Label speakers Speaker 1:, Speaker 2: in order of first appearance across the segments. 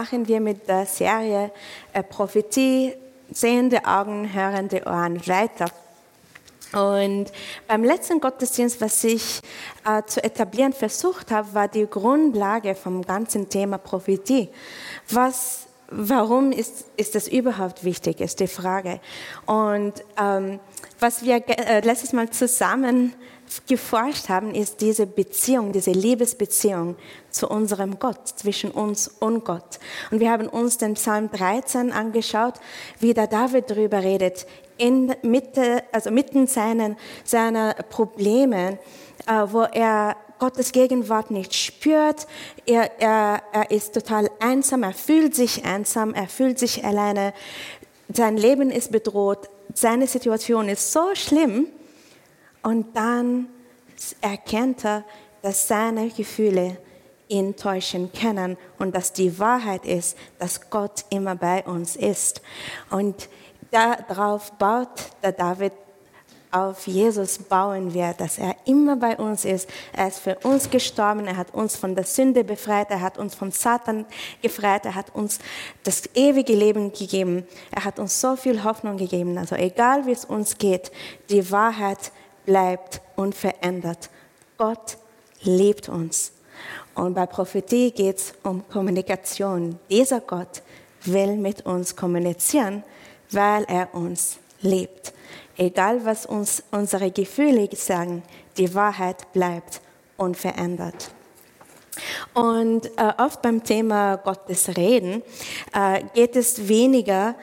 Speaker 1: machen wir mit der Serie äh, Prophetie, sehende Augen, hörende Ohren weiter. Und beim letzten Gottesdienst, was ich äh, zu etablieren versucht habe, war die Grundlage vom ganzen Thema Prophetie. Was, warum ist, ist das überhaupt wichtig, ist die Frage. Und ähm, was wir äh, letztes Mal zusammen geforscht haben, ist diese Beziehung, diese Liebesbeziehung zu unserem Gott, zwischen uns und Gott. Und wir haben uns den Psalm 13 angeschaut, wie der David darüber redet, in Mitte, also mitten seinen, seiner Probleme, äh, wo er Gottes Gegenwart nicht spürt. Er, er, er ist total einsam, er fühlt sich einsam, er fühlt sich alleine. Sein Leben ist bedroht, seine Situation ist so schlimm. Und dann erkennt er, dass seine Gefühle ihn täuschen können und dass die Wahrheit ist, dass Gott immer bei uns ist. Und darauf baut der David auf Jesus bauen wir, dass er immer bei uns ist. Er ist für uns gestorben, er hat uns von der Sünde befreit, er hat uns von Satan befreit, er hat uns das ewige Leben gegeben. Er hat uns so viel Hoffnung gegeben. Also egal wie es uns geht, die Wahrheit bleibt unverändert. Gott liebt uns. Und bei Prophetie geht es um Kommunikation. Dieser Gott will mit uns kommunizieren, weil er uns liebt. Egal was uns unsere Gefühle sagen, die Wahrheit bleibt unverändert. Und äh, oft beim Thema Gottes Reden äh, geht es weniger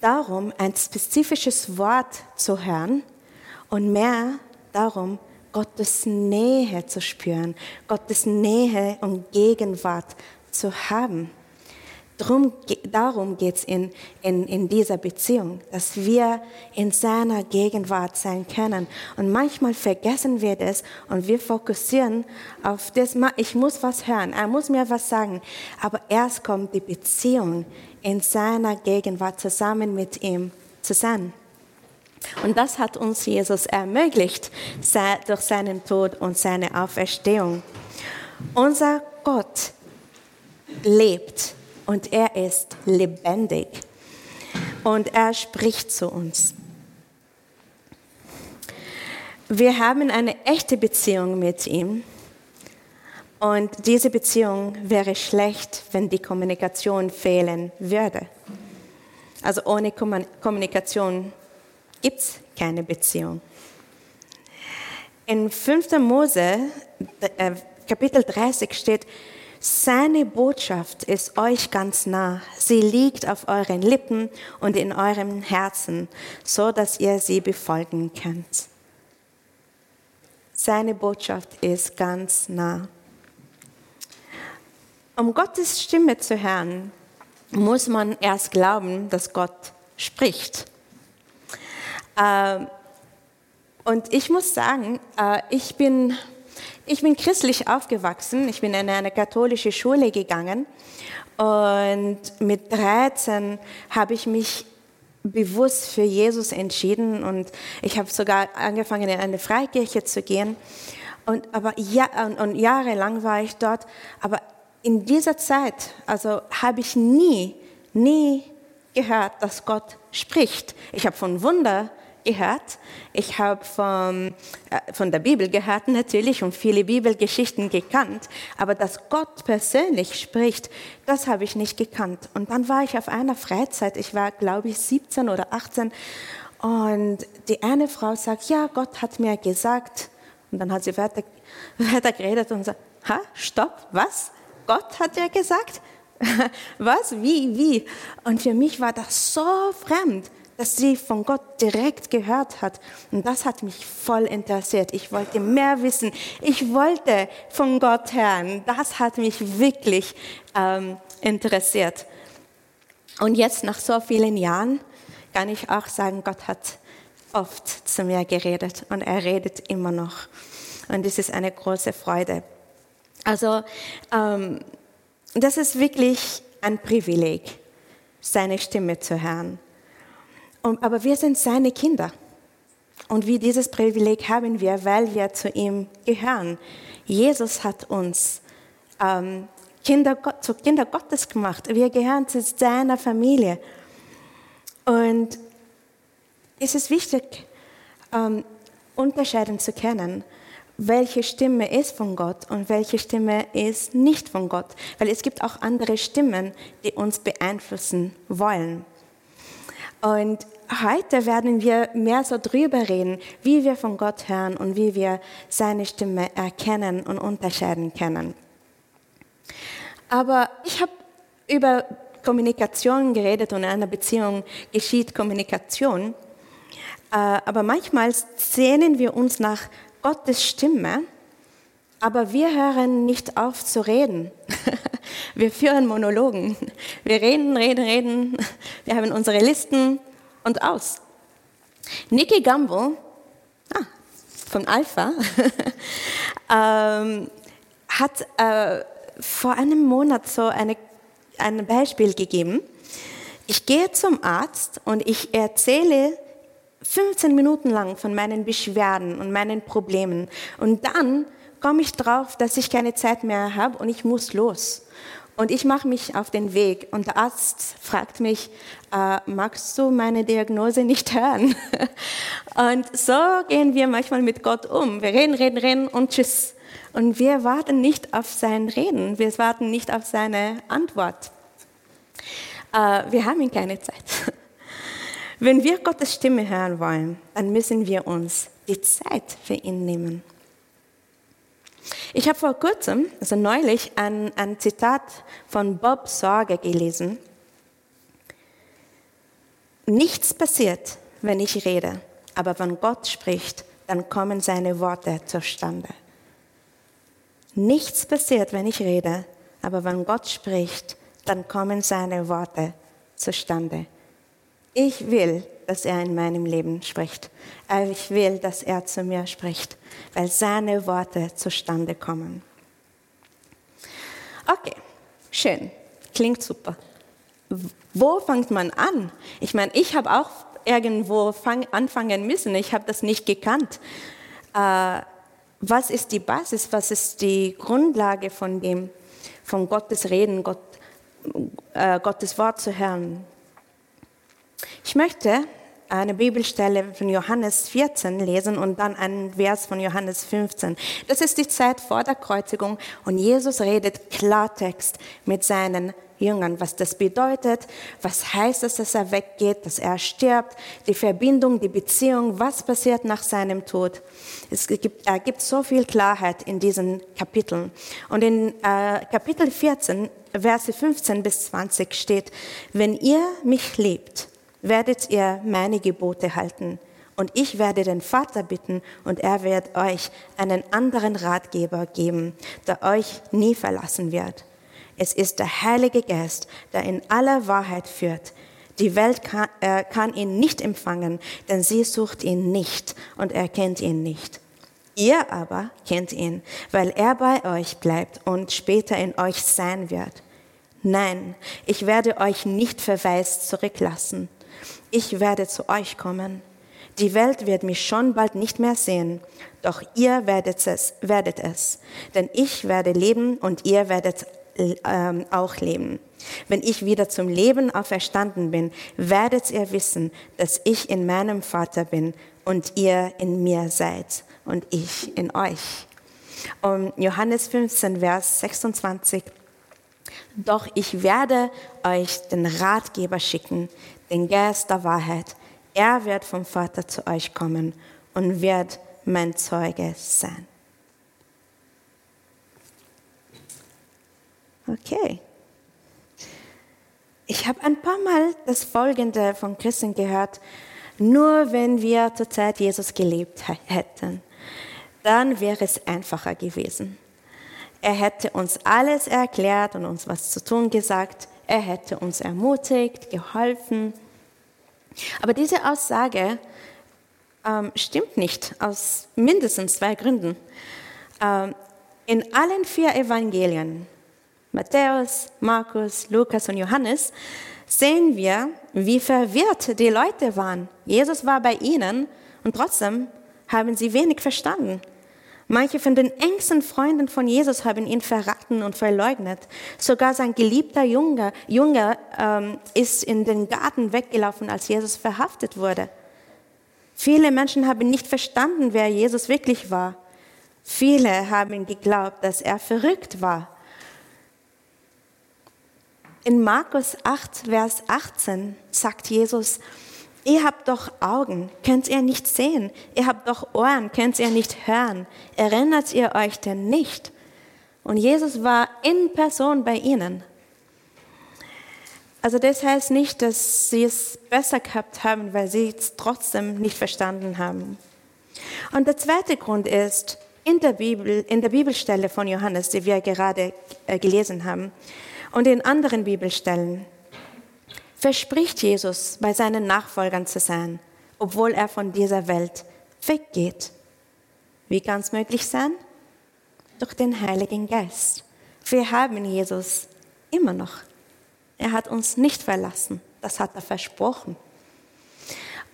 Speaker 1: darum, ein spezifisches Wort zu hören und mehr darum, Gottes Nähe zu spüren, Gottes Nähe und Gegenwart zu haben. Drum, darum geht es in, in, in dieser Beziehung, dass wir in seiner Gegenwart sein können. Und manchmal vergessen wir das und wir fokussieren auf das, ich muss was hören, er muss mir was sagen. Aber erst kommt die Beziehung in seiner Gegenwart zusammen mit ihm zu sein. Und das hat uns Jesus ermöglicht durch seinen Tod und seine Auferstehung. Unser Gott lebt und er ist lebendig und er spricht zu uns. Wir haben eine echte Beziehung mit ihm und diese Beziehung wäre schlecht, wenn die Kommunikation fehlen würde. Also ohne Kommunikation gibt es keine Beziehung. In 5. Mose, äh, Kapitel 30 steht, seine Botschaft ist euch ganz nah. Sie liegt auf euren Lippen und in eurem Herzen, so dass ihr sie befolgen könnt. Seine Botschaft ist ganz nah. Um Gottes Stimme zu hören, muss man erst glauben, dass Gott spricht. Ähm, und ich muss sagen, äh, ich bin ich bin christlich aufgewachsen. Ich bin in eine katholische Schule gegangen. Und mit 13 habe ich mich bewusst für Jesus entschieden und ich habe sogar angefangen, in eine Freikirche zu gehen. Und, aber ja, und, und jahrelang war ich dort. Aber in dieser Zeit, also habe ich nie, nie gehört, dass Gott spricht. Ich habe von Wunder gehört. Ich habe von, äh, von der Bibel gehört natürlich und viele Bibelgeschichten gekannt. Aber dass Gott persönlich spricht, das habe ich nicht gekannt. Und dann war ich auf einer Freizeit. Ich war, glaube ich, 17 oder 18. Und die eine Frau sagt, ja, Gott hat mir gesagt. Und dann hat sie weiter, weiter geredet und sagt, ha, stopp, was? Gott hat ja gesagt? was? Wie? Wie? Und für mich war das so fremd dass sie von Gott direkt gehört hat. Und das hat mich voll interessiert. Ich wollte mehr wissen. Ich wollte von Gott hören. Das hat mich wirklich ähm, interessiert. Und jetzt nach so vielen Jahren kann ich auch sagen, Gott hat oft zu mir geredet und er redet immer noch. Und es ist eine große Freude. Also ähm, das ist wirklich ein Privileg, seine Stimme zu hören. Aber wir sind seine Kinder. Und wie dieses Privileg haben wir, weil wir zu ihm gehören. Jesus hat uns ähm, Kinder, zu Kinder Gottes gemacht. Wir gehören zu seiner Familie. Und es ist wichtig, ähm, unterscheiden zu können, welche Stimme ist von Gott und welche Stimme ist nicht von Gott. Weil es gibt auch andere Stimmen, die uns beeinflussen wollen. Und heute werden wir mehr so drüber reden, wie wir von Gott hören und wie wir seine Stimme erkennen und unterscheiden können. Aber ich habe über Kommunikation geredet und in einer Beziehung geschieht Kommunikation. Äh, aber manchmal sehnen wir uns nach Gottes Stimme, aber wir hören nicht auf zu reden. Wir führen Monologen. Wir reden, reden, reden. Wir haben unsere Listen und aus. Nikki Gamble, ah, von Alpha, ähm, hat äh, vor einem Monat so eine, ein Beispiel gegeben. Ich gehe zum Arzt und ich erzähle 15 Minuten lang von meinen Beschwerden und meinen Problemen. Und dann komme ich drauf, dass ich keine Zeit mehr habe und ich muss los. Und ich mache mich auf den Weg und der Arzt fragt mich, äh, magst du meine Diagnose nicht hören? und so gehen wir manchmal mit Gott um. Wir reden, reden, reden und tschüss. Und wir warten nicht auf sein Reden, wir warten nicht auf seine Antwort. Äh, wir haben keine Zeit. Wenn wir Gottes Stimme hören wollen, dann müssen wir uns die Zeit für ihn nehmen. Ich habe vor kurzem, also neulich, ein, ein Zitat von Bob Sorge gelesen. Nichts passiert, wenn ich rede, aber wenn Gott spricht, dann kommen seine Worte zustande. Nichts passiert, wenn ich rede, aber wenn Gott spricht, dann kommen seine Worte zustande. Ich will, dass er in meinem Leben spricht. Ich will, dass er zu mir spricht, weil seine Worte zustande kommen. Okay, schön, klingt super. Wo fängt man an? Ich meine, ich habe auch irgendwo fang, anfangen müssen. Ich habe das nicht gekannt. Äh, was ist die Basis? Was ist die Grundlage von dem, von Gottes Reden, Gott, äh, Gottes Wort zu hören? Ich möchte eine Bibelstelle von Johannes 14 lesen und dann einen Vers von Johannes 15. Das ist die Zeit vor der Kreuzigung und Jesus redet Klartext mit seinen Jüngern, was das bedeutet, was heißt es, dass er weggeht, dass er stirbt, die Verbindung, die Beziehung, was passiert nach seinem Tod. Es gibt, er gibt so viel Klarheit in diesen Kapiteln. Und in äh, Kapitel 14, Verse 15 bis 20 steht, wenn ihr mich liebt, werdet ihr meine Gebote halten. Und ich werde den Vater bitten und er wird euch einen anderen Ratgeber geben, der euch nie verlassen wird. Es ist der Heilige Geist, der in aller Wahrheit führt. Die Welt kann, äh, kann ihn nicht empfangen, denn sie sucht ihn nicht und erkennt ihn nicht. Ihr aber kennt ihn, weil er bei euch bleibt und später in euch sein wird. Nein, ich werde euch nicht verwaist zurücklassen ich werde zu euch kommen. Die Welt wird mich schon bald nicht mehr sehen, doch ihr werdet es, werdet es. Denn ich werde leben und ihr werdet ähm, auch leben. Wenn ich wieder zum Leben auferstanden bin, werdet ihr wissen, dass ich in meinem Vater bin und ihr in mir seid und ich in euch. Und Johannes 15, Vers 26. Doch ich werde euch den Ratgeber schicken, den Geist der Wahrheit. Er wird vom Vater zu euch kommen und wird mein Zeuge sein. Okay. Ich habe ein paar Mal das Folgende von Christen gehört. Nur wenn wir zur Zeit Jesus gelebt hätten, dann wäre es einfacher gewesen. Er hätte uns alles erklärt und uns was zu tun gesagt. Er hätte uns ermutigt, geholfen. Aber diese Aussage ähm, stimmt nicht aus mindestens zwei Gründen. Ähm, in allen vier Evangelien, Matthäus, Markus, Lukas und Johannes, sehen wir, wie verwirrt die Leute waren. Jesus war bei ihnen und trotzdem haben sie wenig verstanden. Manche von den engsten Freunden von Jesus haben ihn verraten und verleugnet. Sogar sein geliebter Junge, Junge ähm, ist in den Garten weggelaufen, als Jesus verhaftet wurde. Viele Menschen haben nicht verstanden, wer Jesus wirklich war. Viele haben geglaubt, dass er verrückt war. In Markus 8, Vers 18 sagt Jesus, Ihr habt doch Augen, könnt ihr nicht sehen? Ihr habt doch Ohren, könnt ihr nicht hören? Erinnert ihr euch denn nicht? Und Jesus war in Person bei ihnen. Also das heißt nicht, dass sie es besser gehabt haben, weil sie es trotzdem nicht verstanden haben. Und der zweite Grund ist, in der Bibel, in der Bibelstelle von Johannes, die wir gerade äh, gelesen haben, und in anderen Bibelstellen, verspricht Jesus, bei seinen Nachfolgern zu sein, obwohl er von dieser Welt weggeht. Wie kann es möglich sein? Durch den Heiligen Geist. Wir haben Jesus immer noch. Er hat uns nicht verlassen. Das hat er versprochen.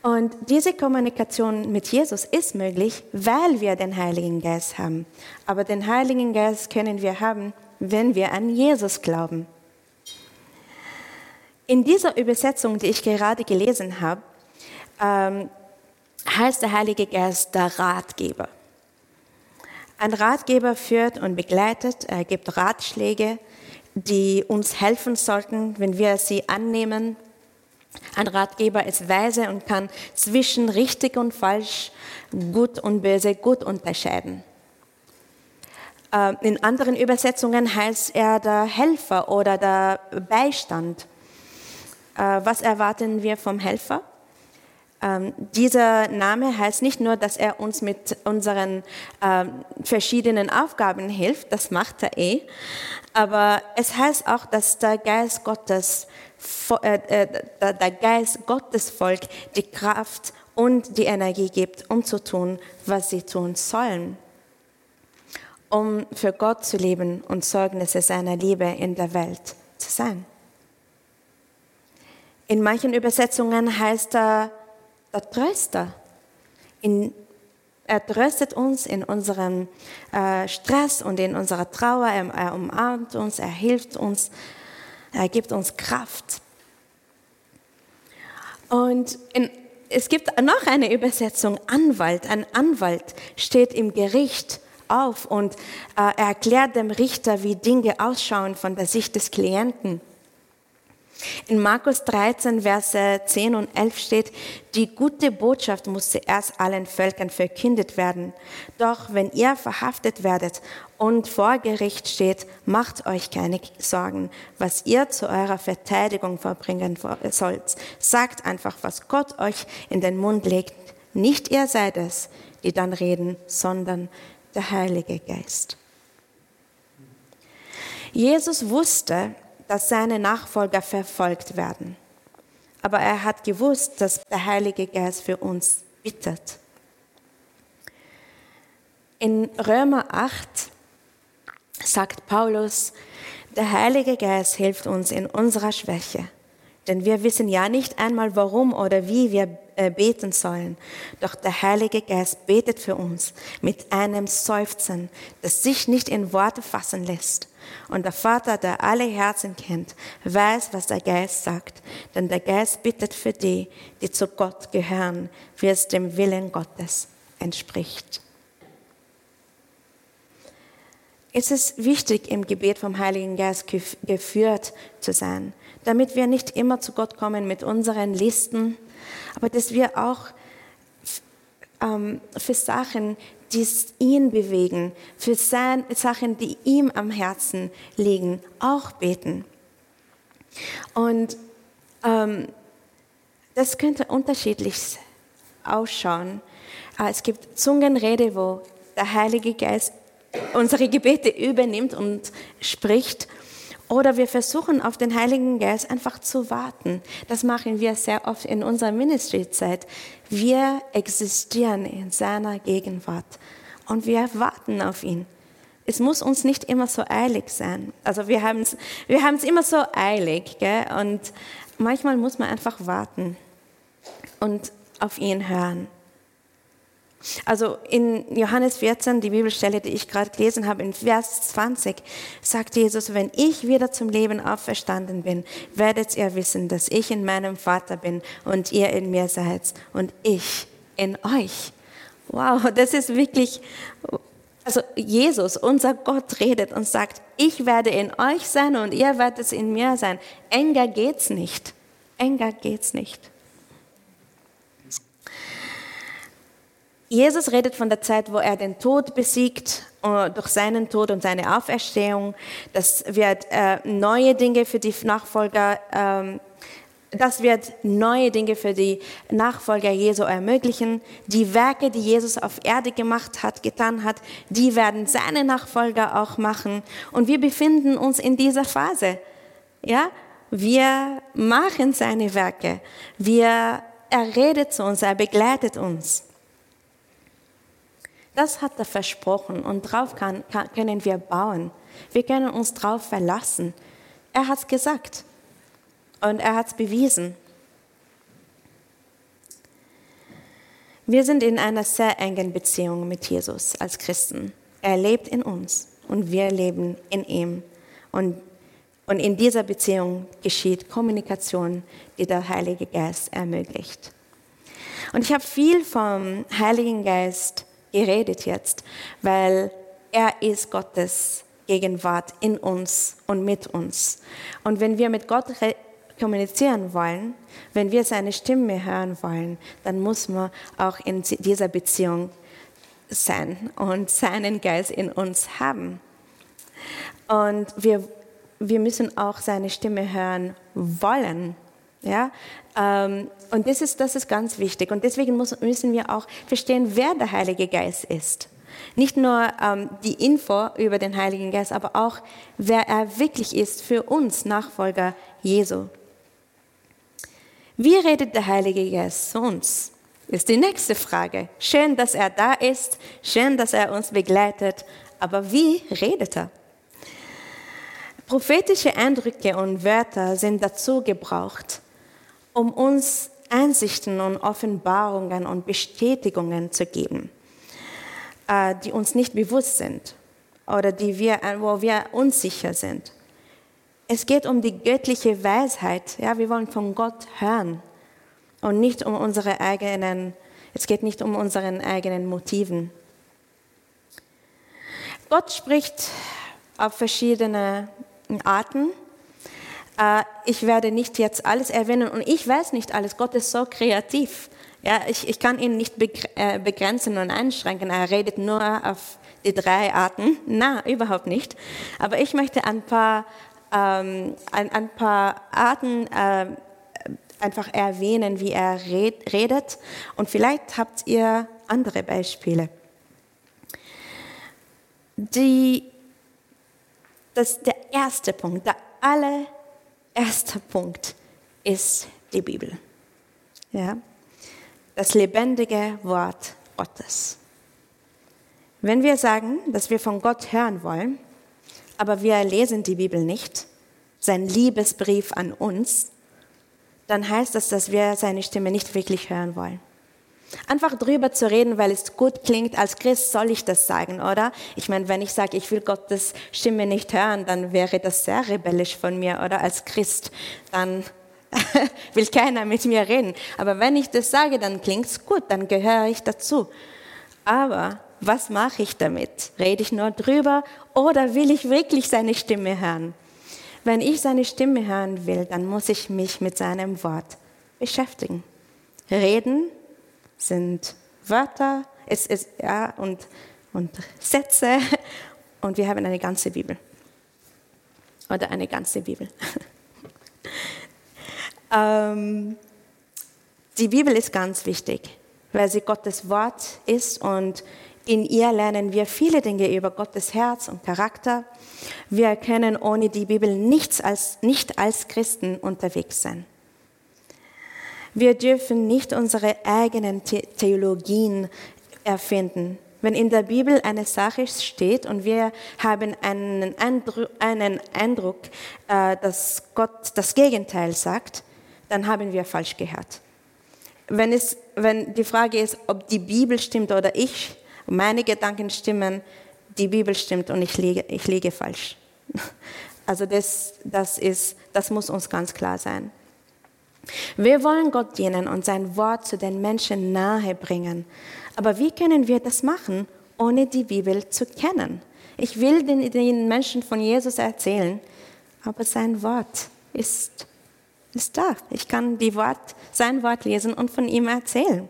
Speaker 1: Und diese Kommunikation mit Jesus ist möglich, weil wir den Heiligen Geist haben. Aber den Heiligen Geist können wir haben, wenn wir an Jesus glauben. In dieser Übersetzung, die ich gerade gelesen habe, ähm, heißt der Heilige Geist der Ratgeber. Ein Ratgeber führt und begleitet, er gibt Ratschläge, die uns helfen sollten, wenn wir sie annehmen. Ein Ratgeber ist weise und kann zwischen richtig und falsch, gut und böse gut unterscheiden. Ähm, in anderen Übersetzungen heißt er der Helfer oder der Beistand. Äh, was erwarten wir vom Helfer? Ähm, dieser Name heißt nicht nur, dass er uns mit unseren äh, verschiedenen Aufgaben hilft, das macht er eh, aber es heißt auch, dass der Geist Gottes, äh, äh, der Geist Gottes Volk die Kraft und die Energie gibt, um zu tun, was sie tun sollen, um für Gott zu leben und Zeugnisse seiner Liebe in der Welt zu sein. In manchen Übersetzungen heißt er der Tröster. In, er tröstet uns in unserem äh, Stress und in unserer Trauer. Er, er umarmt uns, er hilft uns, er gibt uns Kraft. Und in, es gibt noch eine Übersetzung, Anwalt. Ein Anwalt steht im Gericht auf und äh, erklärt dem Richter, wie Dinge ausschauen von der Sicht des Klienten. In Markus 13, Verse 10 und 11 steht, die gute Botschaft muss zuerst allen Völkern verkündet werden. Doch wenn ihr verhaftet werdet und vor Gericht steht, macht euch keine Sorgen, was ihr zu eurer Verteidigung verbringen sollt. Sagt einfach, was Gott euch in den Mund legt. Nicht ihr seid es, die dann reden, sondern der Heilige Geist. Jesus wusste, dass seine Nachfolger verfolgt werden. Aber er hat gewusst, dass der Heilige Geist für uns bittet. In Römer 8 sagt Paulus, der Heilige Geist hilft uns in unserer Schwäche. Denn wir wissen ja nicht einmal, warum oder wie wir äh, beten sollen. Doch der Heilige Geist betet für uns mit einem Seufzen, das sich nicht in Worte fassen lässt. Und der Vater, der alle Herzen kennt, weiß, was der Geist sagt. Denn der Geist bittet für die, die zu Gott gehören, wie es dem Willen Gottes entspricht. Es ist wichtig, im Gebet vom Heiligen Geist geführt zu sein damit wir nicht immer zu Gott kommen mit unseren Listen, aber dass wir auch ähm, für Sachen, die ihn bewegen, für Sachen, die ihm am Herzen liegen, auch beten. Und ähm, das könnte unterschiedlich ausschauen. Äh, es gibt Zungenrede, wo der Heilige Geist unsere Gebete übernimmt und spricht. Oder wir versuchen auf den Heiligen Geist einfach zu warten. Das machen wir sehr oft in unserer Ministryzeit. Wir existieren in seiner Gegenwart und wir warten auf ihn. Es muss uns nicht immer so eilig sein. Also wir haben es wir immer so eilig. Gell? Und manchmal muss man einfach warten und auf ihn hören. Also in Johannes 14, die Bibelstelle, die ich gerade gelesen habe, in Vers 20, sagt Jesus, wenn ich wieder zum Leben auferstanden bin, werdet ihr wissen, dass ich in meinem Vater bin und ihr in mir seid und ich in euch. Wow, das ist wirklich, also Jesus, unser Gott, redet und sagt, ich werde in euch sein und ihr werdet in mir sein. Enger geht's nicht. Enger geht's nicht. Jesus redet von der Zeit, wo er den Tod besiegt äh, durch seinen Tod und seine Auferstehung. Das wird äh, neue Dinge für die Nachfolger, ähm, das wird neue Dinge für die Nachfolger Jesu ermöglichen. Die Werke, die Jesus auf Erde gemacht hat, getan hat, die werden seine Nachfolger auch machen. Und wir befinden uns in dieser Phase. Ja, wir machen seine Werke. Wir, er redet zu uns, er begleitet uns. Das hat er versprochen und darauf kann, kann, können wir bauen. Wir können uns darauf verlassen. Er hat es gesagt und er hat es bewiesen. Wir sind in einer sehr engen Beziehung mit Jesus als Christen. Er lebt in uns und wir leben in ihm. Und, und in dieser Beziehung geschieht Kommunikation, die der Heilige Geist ermöglicht. Und ich habe viel vom Heiligen Geist geredet jetzt, weil er ist Gottes Gegenwart in uns und mit uns. Und wenn wir mit Gott kommunizieren wollen, wenn wir seine Stimme hören wollen, dann muss man auch in dieser Beziehung sein und seinen Geist in uns haben. Und wir, wir müssen auch seine Stimme hören wollen. Ja? Ähm, und das ist, das ist ganz wichtig. Und deswegen müssen wir auch verstehen, wer der Heilige Geist ist. Nicht nur ähm, die Info über den Heiligen Geist, aber auch, wer er wirklich ist für uns Nachfolger Jesu. Wie redet der Heilige Geist zu uns? Ist die nächste Frage. Schön, dass er da ist, schön, dass er uns begleitet, aber wie redet er? Prophetische Eindrücke und Wörter sind dazu gebraucht, um uns Einsichten und Offenbarungen und Bestätigungen zu geben, äh, die uns nicht bewusst sind oder die wir, äh, wo wir unsicher sind. Es geht um die göttliche Weisheit. Ja, wir wollen von Gott hören und nicht um unsere eigenen, es geht nicht um unseren eigenen Motiven. Gott spricht auf verschiedene Arten ich werde nicht jetzt alles erwähnen und ich weiß nicht alles. Gott ist so kreativ. Ja, ich, ich kann ihn nicht äh, begrenzen und einschränken. Er redet nur auf die drei Arten. Na, überhaupt nicht. Aber ich möchte ein paar, ähm, ein, ein, paar Arten äh, einfach erwähnen, wie er red, redet. Und vielleicht habt ihr andere Beispiele. Die, das, der erste Punkt, der aller erster Punkt ist die Bibel. Ja? Das lebendige Wort Gottes. Wenn wir sagen, dass wir von Gott hören wollen, aber wir lesen die Bibel nicht, sein Liebesbrief an uns, dann heißt das, dass wir seine Stimme nicht wirklich hören wollen. Einfach drüber zu reden, weil es gut klingt, als Christ soll ich das sagen, oder? Ich meine, wenn ich sage, ich will Gottes Stimme nicht hören, dann wäre das sehr rebellisch von mir, oder? Als Christ, dann will keiner mit mir reden. Aber wenn ich das sage, dann klingt's gut, dann gehöre ich dazu. Aber was mache ich damit? Rede ich nur drüber oder will ich wirklich seine Stimme hören? Wenn ich seine Stimme hören will, dann muss ich mich mit seinem Wort beschäftigen. Reden sind Wörter, es ist, ja, und, und Sätze und wir haben eine ganze Bibel. Oder eine ganze Bibel. ähm, die Bibel ist ganz wichtig, weil sie Gottes Wort ist und in ihr lernen wir viele Dinge über Gottes Herz und Charakter. Wir können ohne die Bibel nichts als, nicht als Christen unterwegs sein. Wir dürfen nicht unsere eigenen Theologien erfinden. Wenn in der Bibel eine Sache steht und wir haben einen Eindruck, einen Eindruck äh, dass Gott das Gegenteil sagt, dann haben wir falsch gehört. Wenn, es, wenn die Frage ist, ob die Bibel stimmt oder ich, meine Gedanken stimmen, die Bibel stimmt und ich liege, ich liege falsch. Also das, das, ist, das muss uns ganz klar sein. Wir wollen Gott dienen und sein Wort zu den Menschen nahe bringen. Aber wie können wir das machen, ohne die Bibel zu kennen? Ich will den, den Menschen von Jesus erzählen, aber sein Wort ist, ist da. Ich kann die Wort, sein Wort lesen und von ihm erzählen.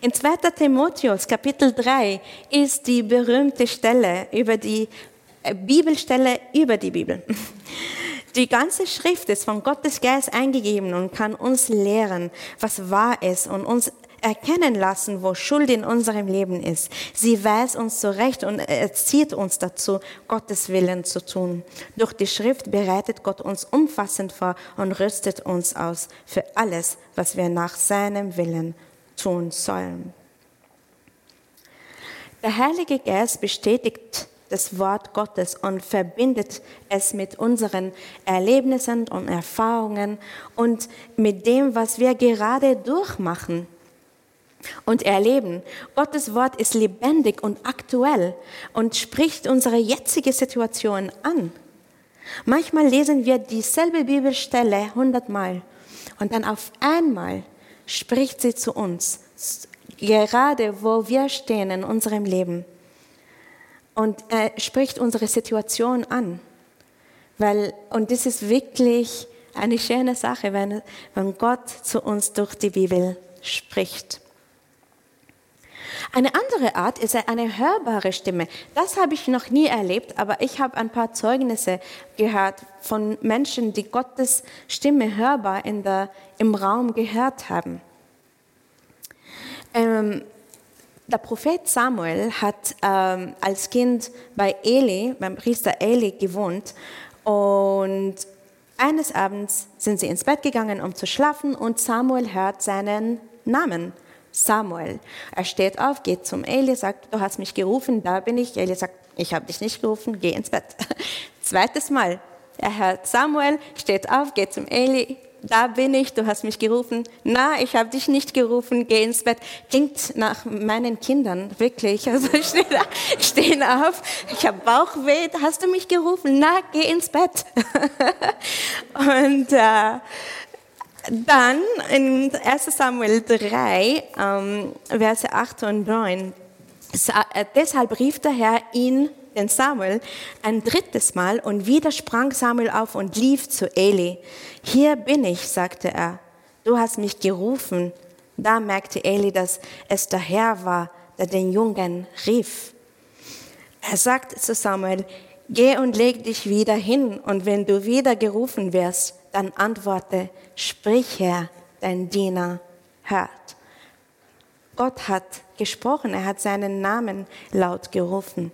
Speaker 1: In 2. Timotheus Kapitel 3 ist die berühmte Stelle über die äh, Bibelstelle über die Bibel. Die ganze Schrift ist von Gottes Geist eingegeben und kann uns lehren, was wahr ist und uns erkennen lassen, wo Schuld in unserem Leben ist. Sie weist uns zurecht und erzieht uns dazu, Gottes Willen zu tun. Durch die Schrift bereitet Gott uns umfassend vor und rüstet uns aus für alles, was wir nach seinem Willen tun sollen. Der Heilige Geist bestätigt das Wort Gottes und verbindet es mit unseren Erlebnissen und Erfahrungen und mit dem, was wir gerade durchmachen und erleben. Gottes Wort ist lebendig und aktuell und spricht unsere jetzige Situation an. Manchmal lesen wir dieselbe Bibelstelle hundertmal und dann auf einmal spricht sie zu uns, gerade wo wir stehen in unserem Leben. Und er spricht unsere Situation an. Weil, und das ist wirklich eine schöne Sache, wenn, wenn Gott zu uns durch die Bibel spricht. Eine andere Art ist eine hörbare Stimme. Das habe ich noch nie erlebt, aber ich habe ein paar Zeugnisse gehört von Menschen, die Gottes Stimme hörbar in der, im Raum gehört haben. Ähm, der Prophet Samuel hat ähm, als Kind bei Eli, beim Priester Eli gewohnt und eines Abends sind sie ins Bett gegangen, um zu schlafen und Samuel hört seinen Namen. Samuel. Er steht auf, geht zum Eli, sagt, du hast mich gerufen, da bin ich. Eli sagt, ich habe dich nicht gerufen, geh ins Bett. Zweites Mal, er hört Samuel, steht auf, geht zum Eli, da bin ich, du hast mich gerufen. Na, ich habe dich nicht gerufen, geh ins Bett. Klingt nach meinen Kindern, wirklich. Also ich stehe da, stehen auf, ich habe Bauchweh, hast du mich gerufen? Na, geh ins Bett. Und äh, dann in 1 Samuel 3, ähm, Verse 8 und 9, äh, deshalb rief der Herr ihn, den Samuel, ein drittes Mal und wieder sprang Samuel auf und lief zu Eli. Hier bin ich, sagte er. Du hast mich gerufen. Da merkte Eli, dass es der Herr war, der den Jungen rief. Er sagte zu Samuel, geh und leg dich wieder hin und wenn du wieder gerufen wirst, dann antworte, sprich Herr, dein Diener hört. Gott hat gesprochen, er hat seinen Namen laut gerufen.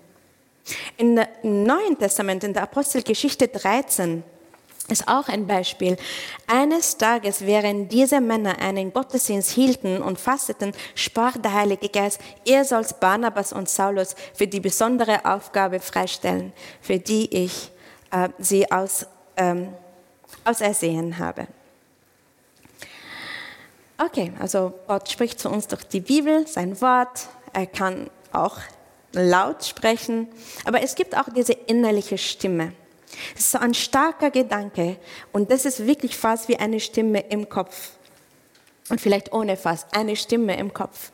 Speaker 1: Im Neuen Testament, in der Apostelgeschichte 13, ist auch ein Beispiel. Eines Tages, während diese Männer einen Gottesdienst hielten und fasteten, sprach der Heilige Geist, ihr sollt Barnabas und Saulus für die besondere Aufgabe freistellen, für die ich äh, sie aus, ähm, ausersehen habe. Okay, also Gott spricht zu uns durch die Bibel, sein Wort. Er kann auch laut sprechen, aber es gibt auch diese innerliche Stimme. Es ist so ein starker Gedanke und das ist wirklich fast wie eine Stimme im Kopf. Und vielleicht ohne fast, eine Stimme im Kopf.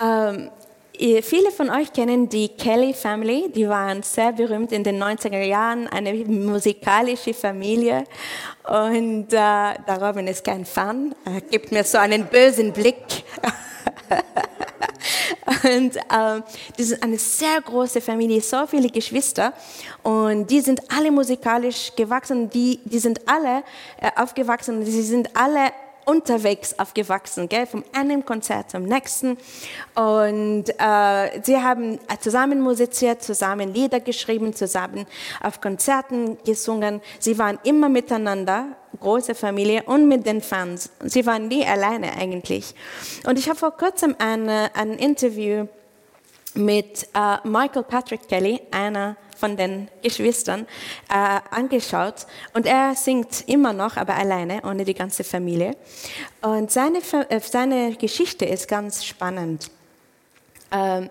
Speaker 1: Ähm, Viele von euch kennen die Kelly Family, die waren sehr berühmt in den 90er Jahren, eine musikalische Familie. Und äh, Robin ist kein Fan, er gibt mir so einen bösen Blick. Und äh, das ist eine sehr große Familie, so viele Geschwister. Und die sind alle musikalisch gewachsen, die, die sind alle äh, aufgewachsen, sie sind alle unterwegs aufgewachsen, gell? vom einem Konzert zum nächsten. Und äh, sie haben zusammen musiziert, zusammen Lieder geschrieben, zusammen auf Konzerten gesungen. Sie waren immer miteinander, große Familie und mit den Fans. Sie waren nie alleine eigentlich. Und ich habe vor kurzem ein, ein Interview mit äh, Michael Patrick Kelly, einer von den Geschwistern, äh, angeschaut. Und er singt immer noch, aber alleine, ohne die ganze Familie. Und seine, äh, seine Geschichte ist ganz spannend. Ähm,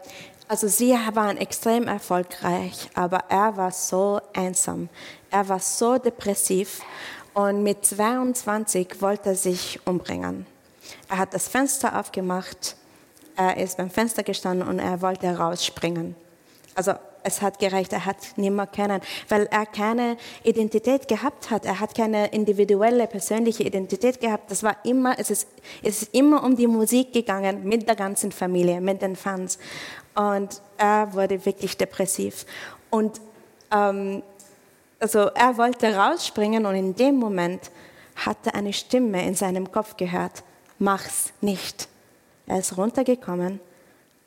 Speaker 1: also sie waren extrem erfolgreich, aber er war so einsam. Er war so depressiv und mit 22 wollte er sich umbringen. Er hat das Fenster aufgemacht, er ist beim Fenster gestanden und er wollte rausspringen. Also es hat gereicht, er hat niemand kennen, weil er keine Identität gehabt hat. Er hat keine individuelle, persönliche Identität gehabt. Das war immer, es ist, es ist immer um die Musik gegangen mit der ganzen Familie, mit den Fans. Und er wurde wirklich depressiv. Und ähm, also er wollte rausspringen und in dem Moment hatte eine Stimme in seinem Kopf gehört, mach's nicht. Er ist runtergekommen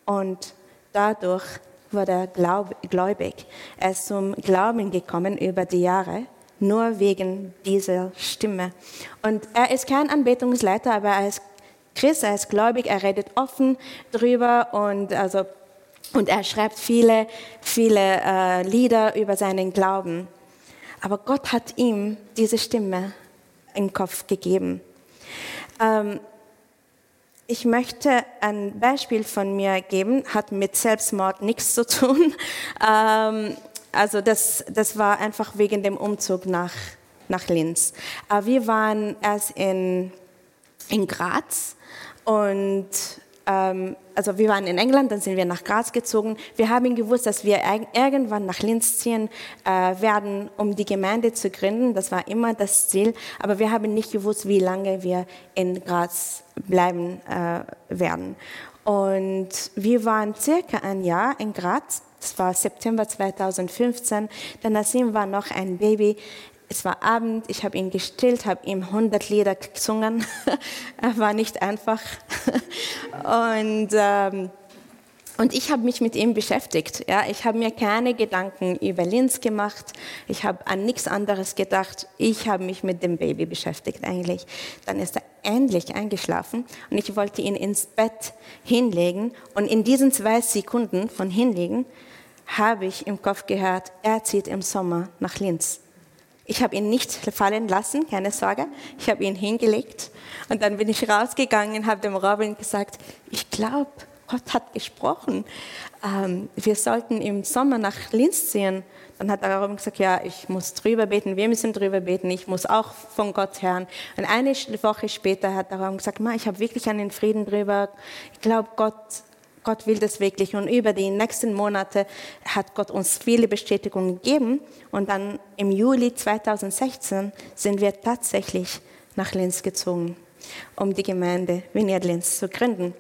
Speaker 1: und dadurch wurde er gläubig. Er ist zum Glauben gekommen über die Jahre, nur wegen dieser Stimme. Und er ist kein Anbetungsleiter, aber er ist Christ, er ist gläubig, er redet offen drüber und, also, und er schreibt viele, viele äh, Lieder über seinen Glauben. Aber Gott hat ihm diese Stimme im Kopf gegeben. Ähm, ich möchte ein Beispiel von mir geben, hat mit Selbstmord nichts zu tun. Ähm, also das, das war einfach wegen dem Umzug nach, nach Linz. Aber wir waren erst in, in Graz und ähm, also wir waren in England, dann sind wir nach Graz gezogen. Wir haben gewusst, dass wir irgendwann nach Linz ziehen äh, werden, um die Gemeinde zu gründen. Das war immer das Ziel. Aber wir haben nicht gewusst, wie lange wir in Graz bleiben äh, werden. Und wir waren circa ein Jahr in Graz. Das war September 2015. Der Nassim war noch ein Baby. Es war Abend, ich habe ihn gestillt, habe ihm 100 Lieder gesungen. war nicht einfach. und, ähm, und ich habe mich mit ihm beschäftigt. Ja, ich habe mir keine Gedanken über Linz gemacht. Ich habe an nichts anderes gedacht. Ich habe mich mit dem Baby beschäftigt eigentlich. Dann ist er endlich eingeschlafen und ich wollte ihn ins Bett hinlegen. Und in diesen zwei Sekunden von hinlegen habe ich im Kopf gehört, er zieht im Sommer nach Linz. Ich habe ihn nicht fallen lassen, keine Sorge. Ich habe ihn hingelegt und dann bin ich rausgegangen, habe dem Robin gesagt, ich glaube, Gott hat gesprochen. Ähm, wir sollten im Sommer nach Linz ziehen. Dann hat Robin gesagt, ja, ich muss drüber beten, wir müssen drüber beten, ich muss auch von Gott hören. Und eine Woche später hat Robin gesagt, ich habe wirklich einen Frieden drüber. Ich glaube, Gott Gott will das wirklich. Und über die nächsten Monate hat Gott uns viele Bestätigungen gegeben. Und dann im Juli 2016 sind wir tatsächlich nach Linz gezogen, um die Gemeinde Vineyard Linz zu gründen.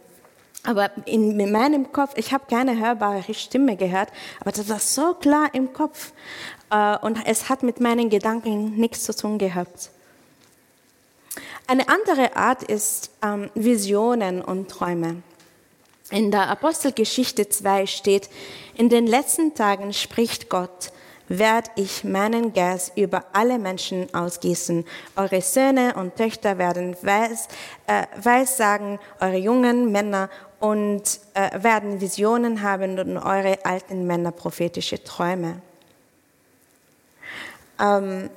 Speaker 1: Aber in, meinem Kopf, ich habe keine hörbare Stimme gehört, aber das war so klar im Kopf. Äh, und es hat mit meinen Gedanken nichts zu tun gehabt. Eine andere Art ist ähm, Visionen und Träume. In der Apostelgeschichte 2 steht, in den letzten Tagen spricht Gott, werde ich meinen Geist über alle Menschen ausgießen. Eure Söhne und Töchter werden Weis, äh, Weissagen, eure jungen Männer und äh, werden Visionen haben und eure alten Männer prophetische Träume. Ähm,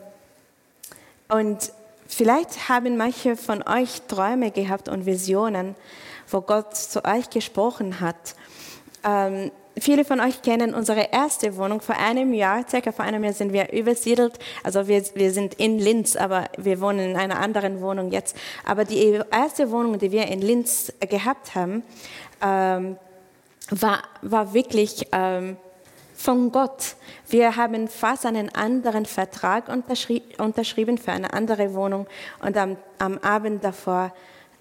Speaker 1: und vielleicht haben manche von euch Träume gehabt und Visionen, wo Gott zu euch gesprochen hat. Ähm, viele von euch kennen unsere erste Wohnung. Vor einem Jahr, circa vor einem Jahr, sind wir übersiedelt. Also wir, wir sind in Linz, aber wir wohnen in einer anderen Wohnung jetzt. Aber die erste Wohnung, die wir in Linz gehabt haben, ähm, war, war wirklich ähm, von Gott. Wir haben fast einen anderen Vertrag unterschri unterschrieben für eine andere Wohnung und am, am Abend davor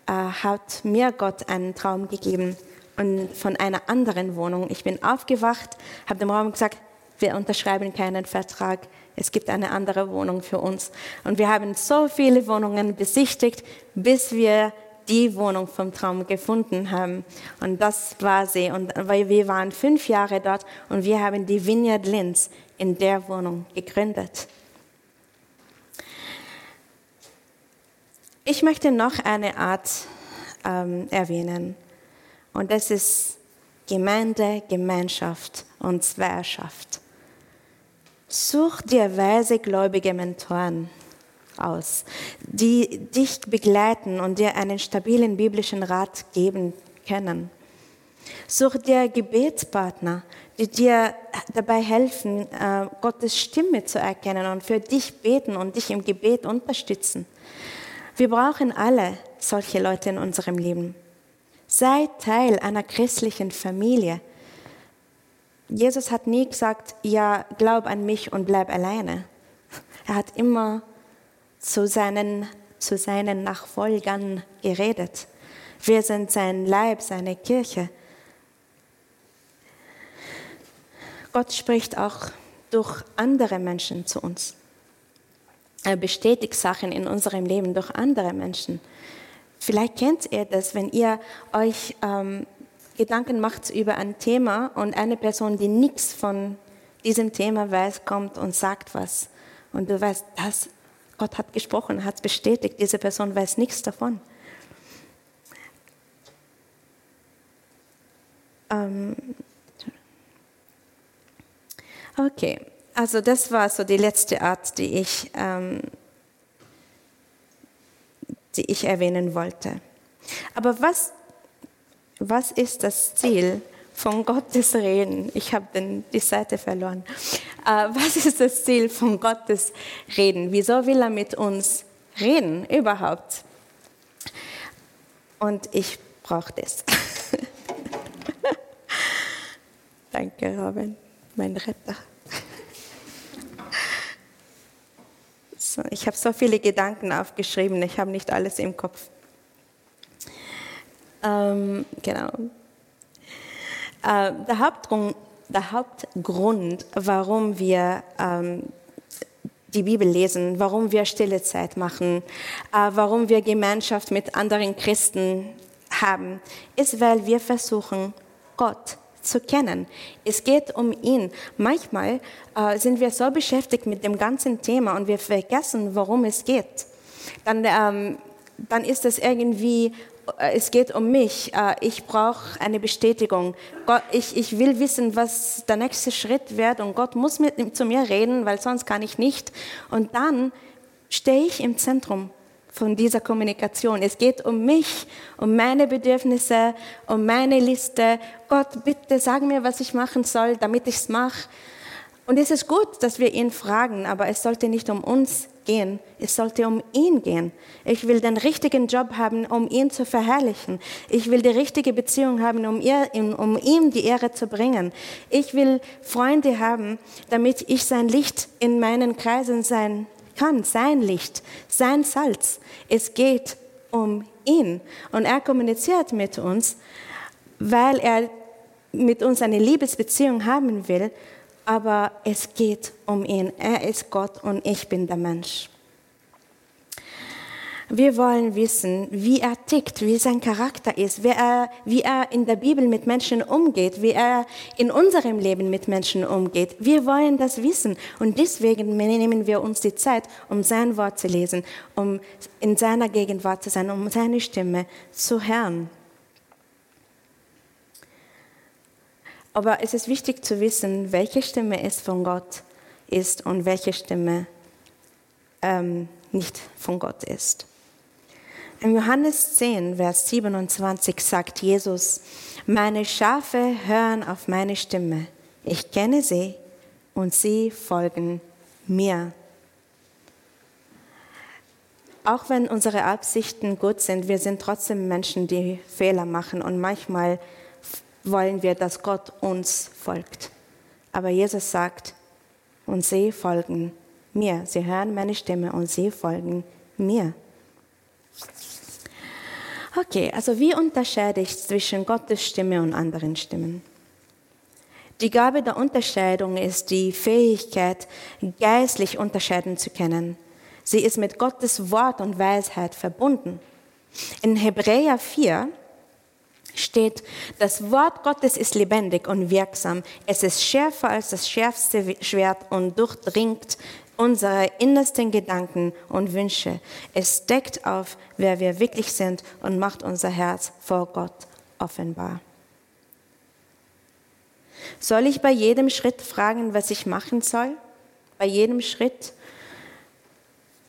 Speaker 1: äh, hat mir Gott einen Traum gegeben und von einer anderen Wohnung. Ich bin aufgewacht, habe dem Raum gesagt, wir unterschreiben keinen Vertrag. Es gibt eine andere Wohnung für uns. Und wir haben so viele Wohnungen besichtigt, bis wir die Wohnung vom Traum gefunden haben. Und das war sie. Und wir waren fünf Jahre dort und wir haben die Vineyard Linz in der Wohnung gegründet. Ich möchte noch eine Art ähm, erwähnen und das ist Gemeinde, Gemeinschaft und Zweierschaft. Such dir weise gläubige Mentoren aus, die dich begleiten und dir einen stabilen biblischen Rat geben können. Such dir Gebetspartner, die dir dabei helfen, äh, Gottes Stimme zu erkennen und für dich beten und dich im Gebet unterstützen. Wir brauchen alle solche Leute in unserem Leben. Sei Teil einer christlichen Familie. Jesus hat nie gesagt, ja, glaub an mich und bleib alleine. Er hat immer zu seinen, zu seinen Nachfolgern geredet. Wir sind sein Leib, seine Kirche. Gott spricht auch durch andere Menschen zu uns. Er bestätigt Sachen in unserem Leben durch andere Menschen. Vielleicht kennt ihr das, wenn ihr euch ähm, Gedanken macht über ein Thema und eine Person, die nichts von diesem Thema weiß, kommt und sagt was. Und du weißt, das, Gott hat gesprochen, hat es bestätigt, diese Person weiß nichts davon. Ähm, okay, also das war so die letzte Art, die ich, ähm, die ich erwähnen wollte. Aber was, was ist das Ziel von Gottes Reden? Ich habe die Seite verloren. Äh, was ist das Ziel von Gottes Reden? Wieso will er mit uns reden überhaupt? Und ich brauche das. Danke, Robin, mein Retter. Ich habe so viele Gedanken aufgeschrieben, ich habe nicht alles im Kopf. Ähm, genau. Äh, der, Hauptgrund, der, Hauptgrund, warum wir ähm, die Bibel lesen, warum wir stille Zeit machen, äh, warum wir Gemeinschaft mit anderen Christen haben, ist, weil wir versuchen, Gott zu kennen. Es geht um ihn. Manchmal äh, sind wir so beschäftigt mit dem ganzen Thema und wir vergessen, worum es geht. Dann, ähm, dann ist es irgendwie, äh, es geht um mich. Äh, ich brauche eine Bestätigung. Gott, ich, ich will wissen, was der nächste Schritt wird und Gott muss mit, zu mir reden, weil sonst kann ich nicht. Und dann stehe ich im Zentrum von dieser Kommunikation. Es geht um mich, um meine Bedürfnisse, um meine Liste. Gott, bitte sag mir, was ich machen soll, damit ich es mache. Und es ist gut, dass wir ihn fragen, aber es sollte nicht um uns gehen, es sollte um ihn gehen. Ich will den richtigen Job haben, um ihn zu verherrlichen. Ich will die richtige Beziehung haben, um, ihr, um ihm die Ehre zu bringen. Ich will Freunde haben, damit ich sein Licht in meinen Kreisen sein kann, sein Licht, sein Salz. Es geht um ihn. Und er kommuniziert mit uns, weil er mit uns eine Liebesbeziehung haben will, aber es geht um ihn. Er ist Gott und ich bin der Mensch. Wir wollen wissen, wie er tickt, wie sein Charakter ist, wie er, wie er in der Bibel mit Menschen umgeht, wie er in unserem Leben mit Menschen umgeht. Wir wollen das wissen und deswegen nehmen wir uns die Zeit, um sein Wort zu lesen, um in seiner Gegenwart zu sein, um seine Stimme zu hören. Aber es ist wichtig zu wissen, welche Stimme es von Gott ist und welche Stimme ähm, nicht von Gott ist. In Johannes 10, Vers 27 sagt Jesus, meine Schafe hören auf meine Stimme. Ich kenne sie und sie folgen mir. Auch wenn unsere Absichten gut sind, wir sind trotzdem Menschen, die Fehler machen und manchmal wollen wir, dass Gott uns folgt. Aber Jesus sagt, und sie folgen mir. Sie hören meine Stimme und sie folgen mir. Okay, also wie unterscheide ich zwischen Gottes Stimme und anderen Stimmen? Die Gabe der Unterscheidung ist die Fähigkeit, geistlich unterscheiden zu können. Sie ist mit Gottes Wort und Weisheit verbunden. In Hebräer 4 steht, das Wort Gottes ist lebendig und wirksam. Es ist schärfer als das schärfste Schwert und durchdringt unsere innersten Gedanken und Wünsche. Es deckt auf, wer wir wirklich sind und macht unser Herz vor Gott offenbar. Soll ich bei jedem Schritt fragen, was ich machen soll? Bei jedem Schritt?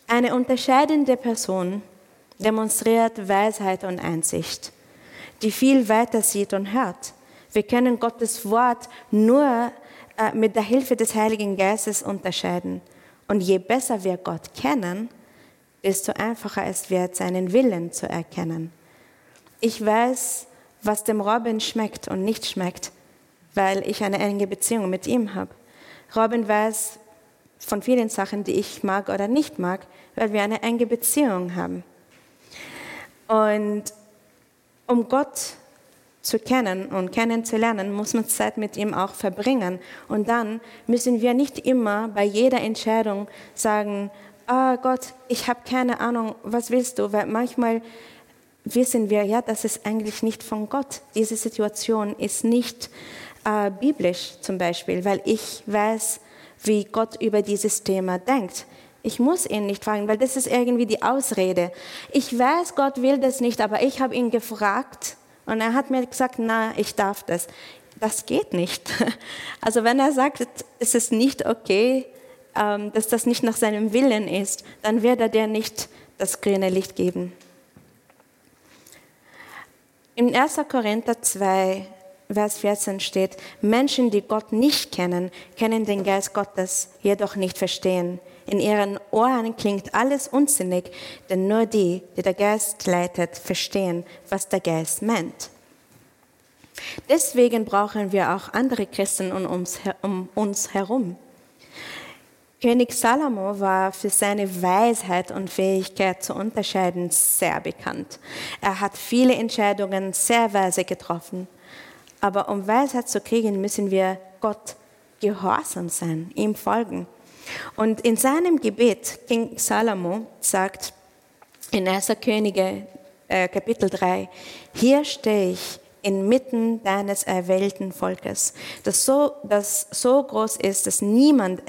Speaker 1: Eine unterscheidende Person demonstriert Weisheit und Einsicht, die viel weiter sieht und hört. Wir können Gottes Wort nur äh, mit der Hilfe des Heiligen Geistes unterscheiden. Und je besser wir Gott kennen, desto einfacher es wird, seinen Willen zu erkennen. Ich weiß, was dem Robin schmeckt und nicht schmeckt, weil ich eine enge Beziehung mit ihm habe. Robin weiß von vielen Sachen, die ich mag oder nicht mag, weil wir eine enge Beziehung haben. Und um Gott zu kennen und kennenzulernen, muss man Zeit mit ihm auch verbringen. Und dann müssen wir nicht immer bei jeder Entscheidung sagen, ah Gott, ich habe keine Ahnung, was willst du? Weil manchmal wissen wir, ja, das ist eigentlich nicht von Gott. Diese Situation ist nicht äh, biblisch zum Beispiel, weil ich weiß, wie Gott über dieses Thema denkt. Ich muss ihn nicht fragen, weil das ist irgendwie die Ausrede. Ich weiß, Gott will das nicht, aber ich habe ihn gefragt und er hat mir gesagt, na, ich darf das. Das geht nicht. Also wenn er sagt, es ist nicht okay, ähm, dass das nicht nach seinem Willen ist, dann wird er dir nicht das grüne Licht geben. In 1. Korinther 2, Vers 14 steht, Menschen, die Gott nicht kennen, kennen den Geist Gottes, jedoch nicht verstehen. In ihren Ohren klingt alles unsinnig, denn nur die, die der Geist leitet, verstehen, was der Geist meint. Deswegen brauchen wir auch andere Christen um uns, um herum. König Salomo war für seine Weisheit und Fähigkeit zu unterscheiden sehr bekannt. Er hat viele Entscheidungen sehr weise getroffen. Aber um Weisheit zu kriegen, müssen wir Gott gehorsam sein, ihm folgen. Und in seinem Gebet, King Salomo sagt in 1. Könige äh, Kapitel 3, hier stehe ich inmitten deines erwählten Volkes, das so, das so groß ist, dass niemand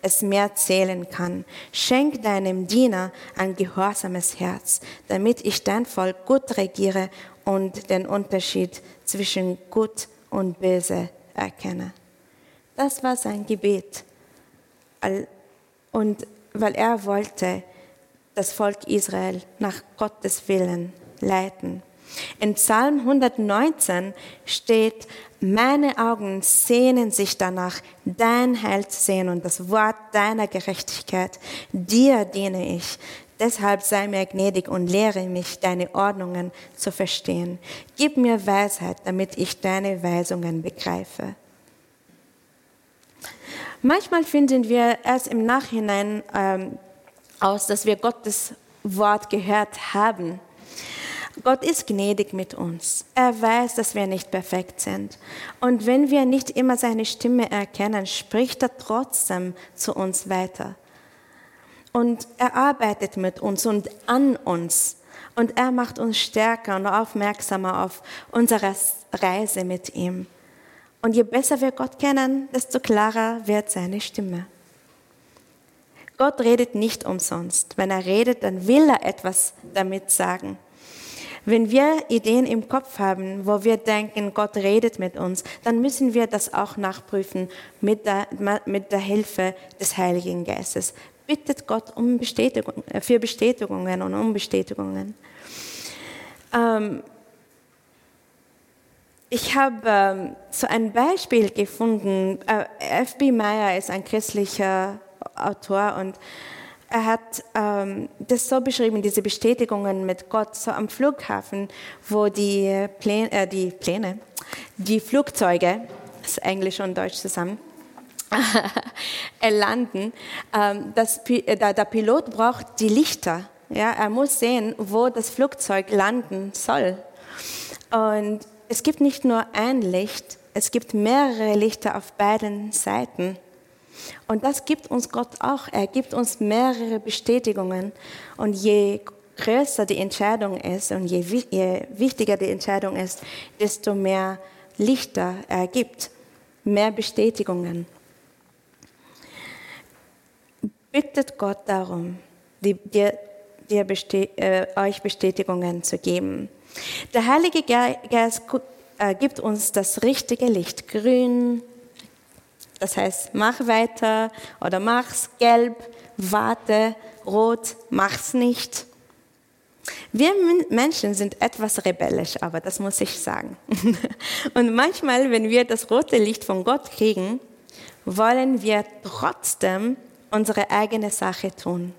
Speaker 1: es mehr zählen kann. Schenk deinem Diener ein gehorsames Herz, damit ich dein Volk gut regiere und den Unterschied zwischen gut und böse erkenne. Das war sein Gebet. Und weil er wollte das Volk Israel nach Gottes Willen leiten. In Psalm 119 steht, meine Augen sehnen sich danach, dein Heil zu sehen und das Wort deiner Gerechtigkeit. Dir diene ich. Deshalb sei mir gnädig und lehre mich, deine Ordnungen zu verstehen. Gib mir Weisheit, damit ich deine Weisungen begreife. Manchmal finden wir erst im Nachhinein ähm, aus, dass wir Gottes Wort gehört haben. Gott ist gnädig mit uns. Er weiß, dass wir nicht perfekt sind. Und wenn wir nicht immer seine Stimme erkennen, spricht er trotzdem zu uns weiter. Und er arbeitet mit uns und an uns. Und er macht uns stärker und aufmerksamer auf unsere Reise mit ihm. Und je besser wir Gott kennen, desto klarer wird seine Stimme. Gott redet nicht umsonst. Wenn er redet, dann will er etwas damit sagen. Wenn wir Ideen im Kopf haben, wo wir denken, Gott redet mit uns, dann müssen wir das auch nachprüfen mit der, mit der Hilfe des Heiligen Geistes. Bittet Gott um Bestätigung, für Bestätigungen und um Bestätigungen. Ähm, ich habe ähm, so ein Beispiel gefunden. Äh, F.B. Meyer ist ein christlicher Autor und er hat ähm, das so beschrieben, diese Bestätigungen mit Gott, so am Flughafen, wo die Pläne, äh, die, Pläne die Flugzeuge, das ist Englisch und Deutsch zusammen, landen. Ähm, das, äh, der Pilot braucht die Lichter. Ja, er muss sehen, wo das Flugzeug landen soll. Und es gibt nicht nur ein Licht, es gibt mehrere Lichter auf beiden Seiten. Und das gibt uns Gott auch. Er gibt uns mehrere Bestätigungen. Und je größer die Entscheidung ist und je, je wichtiger die Entscheidung ist, desto mehr Lichter er gibt, mehr Bestätigungen. Bittet Gott darum, die, dir, dir bestät, äh, euch Bestätigungen zu geben. Der Heilige Geist äh, gibt uns das richtige Licht, grün, Das heißt, mach weiter oder mach's gelb, warte, rot, mach's nicht. Wir Menschen sind etwas rebellisch, aber das muss ich sagen. Und manchmal, wenn wir das rote Licht von Gott kriegen, wollen wir trotzdem unsere eigene Sache tun.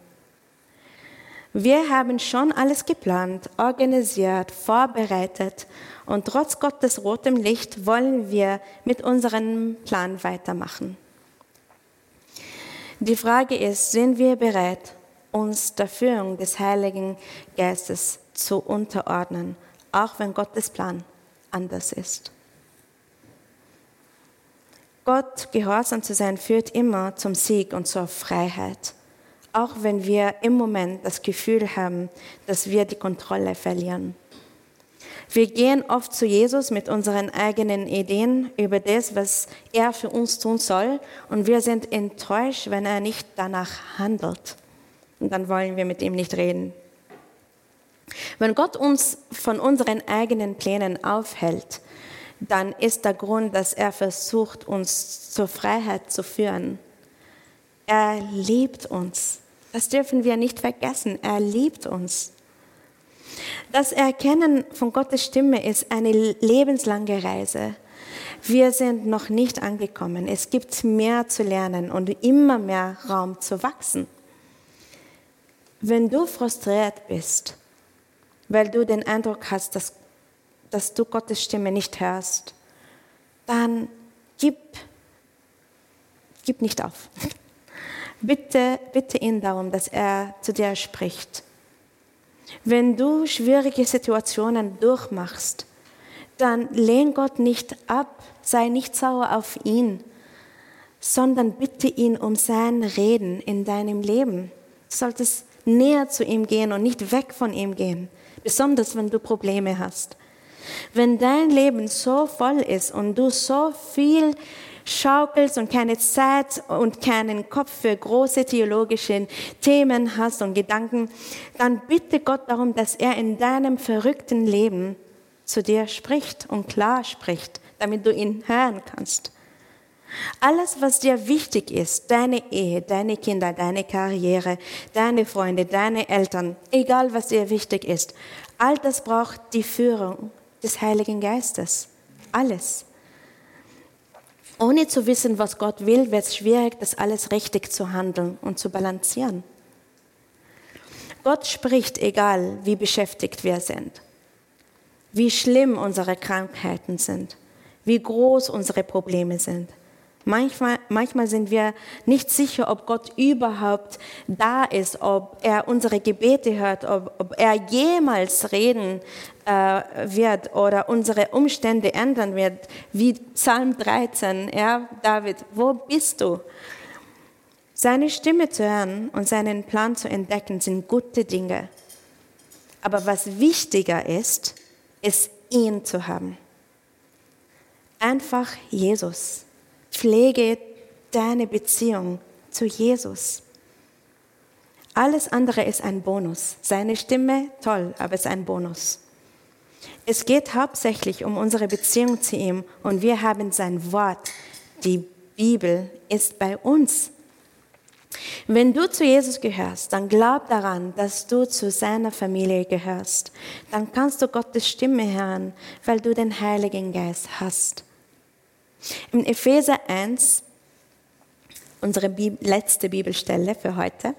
Speaker 1: Wir haben schon alles geplant, organisiert, vorbereitet und trotz Gottes rotem Licht wollen wir mit unserem Plan weitermachen. Die Frage ist, sind wir bereit, uns der Führung des Heiligen Geistes zu unterordnen, auch wenn Gottes Plan anders ist? Gott gehorsam zu sein führt immer zum Sieg und zur Freiheit auch wenn wir im Moment das Gefühl haben, dass wir die Kontrolle verlieren. Wir gehen oft zu Jesus mit unseren eigenen Ideen über das, was er für uns tun soll, und wir sind enttäuscht, wenn er nicht danach handelt. Und dann wollen wir mit ihm nicht reden. Wenn Gott uns von unseren eigenen Plänen aufhält, dann ist der Grund, dass er versucht, uns zur Freiheit zu führen. Er liebt uns. Das dürfen wir nicht vergessen. Er liebt uns. Das Erkennen von Gottes Stimme ist eine lebenslange Reise. Wir sind noch nicht angekommen. Es gibt mehr zu lernen und immer mehr Raum zu wachsen. Wenn du frustriert bist, weil du den Eindruck hast, dass, dass du Gottes Stimme nicht hörst, dann gib, gib nicht auf. Bitte, bitte ihn darum, dass er zu dir spricht. Wenn du schwierige Situationen durchmachst, dann lehn Gott nicht ab, sei nicht sauer auf ihn, sondern bitte ihn um sein Reden in deinem Leben. Du solltest näher zu ihm gehen und nicht weg von ihm gehen, besonders wenn du Probleme hast. Wenn dein Leben so voll ist und du so viel schaukelst und keine Zeit und keinen Kopf für große theologische Themen hast und Gedanken, dann bitte Gott darum, dass er in deinem verrückten Leben zu dir spricht und klar spricht, damit du ihn hören kannst. Alles, was dir wichtig ist, deine Ehe, deine Kinder, deine Karriere, deine Freunde, deine Eltern, egal was dir wichtig ist, all das braucht die Führung des Heiligen Geistes. Alles. Ohne zu wissen, was Gott will, wird es schwierig, das alles richtig zu handeln und zu balancieren. Gott spricht, egal wie beschäftigt wir sind, wie schlimm unsere Krankheiten sind, wie groß unsere Probleme sind. Manchmal, manchmal sind wir nicht sicher, ob Gott überhaupt da ist, ob er unsere Gebete hört, ob, ob er jemals reden äh, wird oder unsere Umstände ändern wird, wie Psalm 13. Ja, David, wo bist du? Seine Stimme zu hören und seinen Plan zu entdecken sind gute Dinge. Aber was wichtiger ist, ist ihn zu haben. Einfach Jesus. Pflege deine Beziehung zu Jesus. Alles andere ist ein Bonus. Seine Stimme, toll, aber es ist ein Bonus. Es geht hauptsächlich um unsere Beziehung zu ihm und wir haben sein Wort. Die Bibel ist bei uns. Wenn du zu Jesus gehörst, dann glaub daran, dass du zu seiner Familie gehörst. Dann kannst du Gottes Stimme hören, weil du den Heiligen Geist hast. In Epheser 1, unsere letzte Bibelstelle für heute,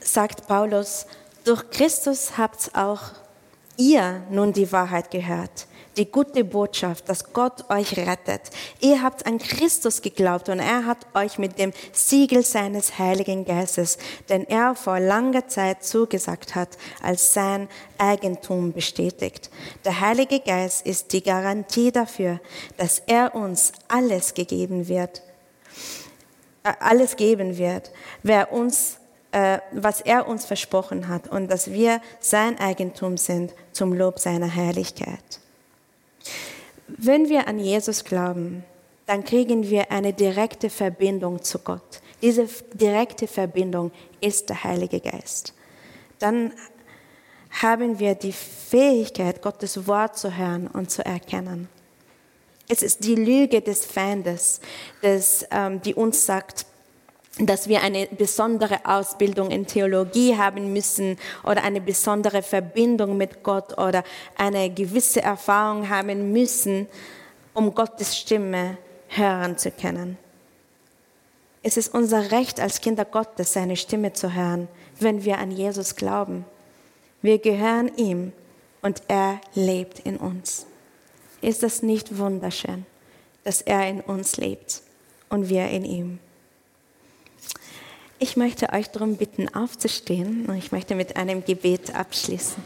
Speaker 1: sagt Paulus, durch Christus habt auch ihr nun die Wahrheit gehört, die gute Botschaft, dass Gott euch rettet. Ihr habt an Christus geglaubt und er hat euch mit dem Siegel seines Heiligen Geistes, den er vor langer Zeit zugesagt hat, als sein Eigentum bestätigt. Der Heilige Geist ist die Garantie dafür, dass er uns alles gegeben wird, äh, alles geben wird, wer uns äh, was er uns versprochen hat und dass wir sein Eigentum sind zum Lob seiner Herrlichkeit. Wenn wir an Jesus glauben, dann kriegen wir eine direkte Verbindung zu Gott. Diese direkte Verbindung ist der Heilige Geist. Dann haben wir die Fähigkeit, Gottes Wort zu hören und zu erkennen. Es ist die Lüge des Feindes, des, ähm, die uns sagt, dass wir eine besondere Ausbildung in Theologie haben müssen oder eine besondere Verbindung mit Gott oder eine gewisse Erfahrung haben müssen, um Gottes Stimme hören zu können. Es ist unser Recht als Kinder Gottes, seine Stimme zu hören, wenn wir an Jesus glauben. Wir gehören ihm und er lebt in uns. Ist das nicht wunderschön, dass er in uns lebt und wir in ihm? Ich möchte euch darum bitten, aufzustehen und ich möchte mit einem Gebet abschließen.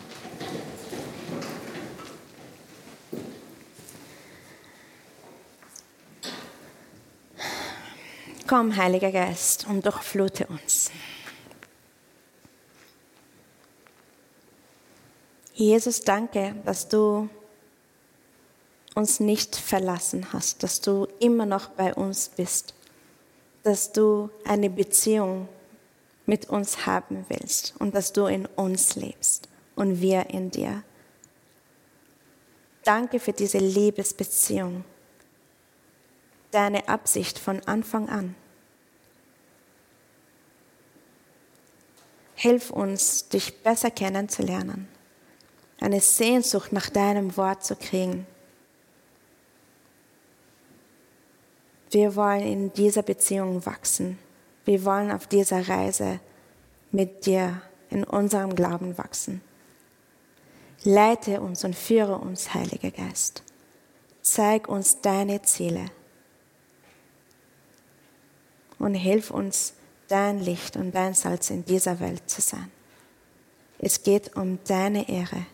Speaker 1: Komm, Heiliger Geist, und durchflute uns. Jesus, danke, dass du uns nicht verlassen hast, dass du immer noch bei uns bist, dass du eine Beziehung mit uns haben willst und dass du in uns lebst und wir in dir. Danke für diese Liebesbeziehung deine Absicht von Anfang an. Hilf uns, dich besser kennenzulernen, eine Sehnsucht nach deinem Wort zu kriegen. Wir wollen in dieser Beziehung wachsen. Wir wollen auf dieser Reise mit dir in unserem Glauben wachsen. Leite uns und führe uns, Heiliger Geist. Zeig uns deine Ziele und hilf uns, dein Licht und dein Salz in dieser Welt zu sein. Es geht um deine Ehre,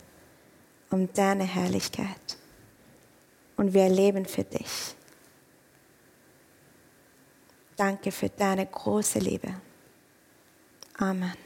Speaker 1: um deine Herrlichkeit. Und wir leben für dich. Danke für deine große Liebe. Amen.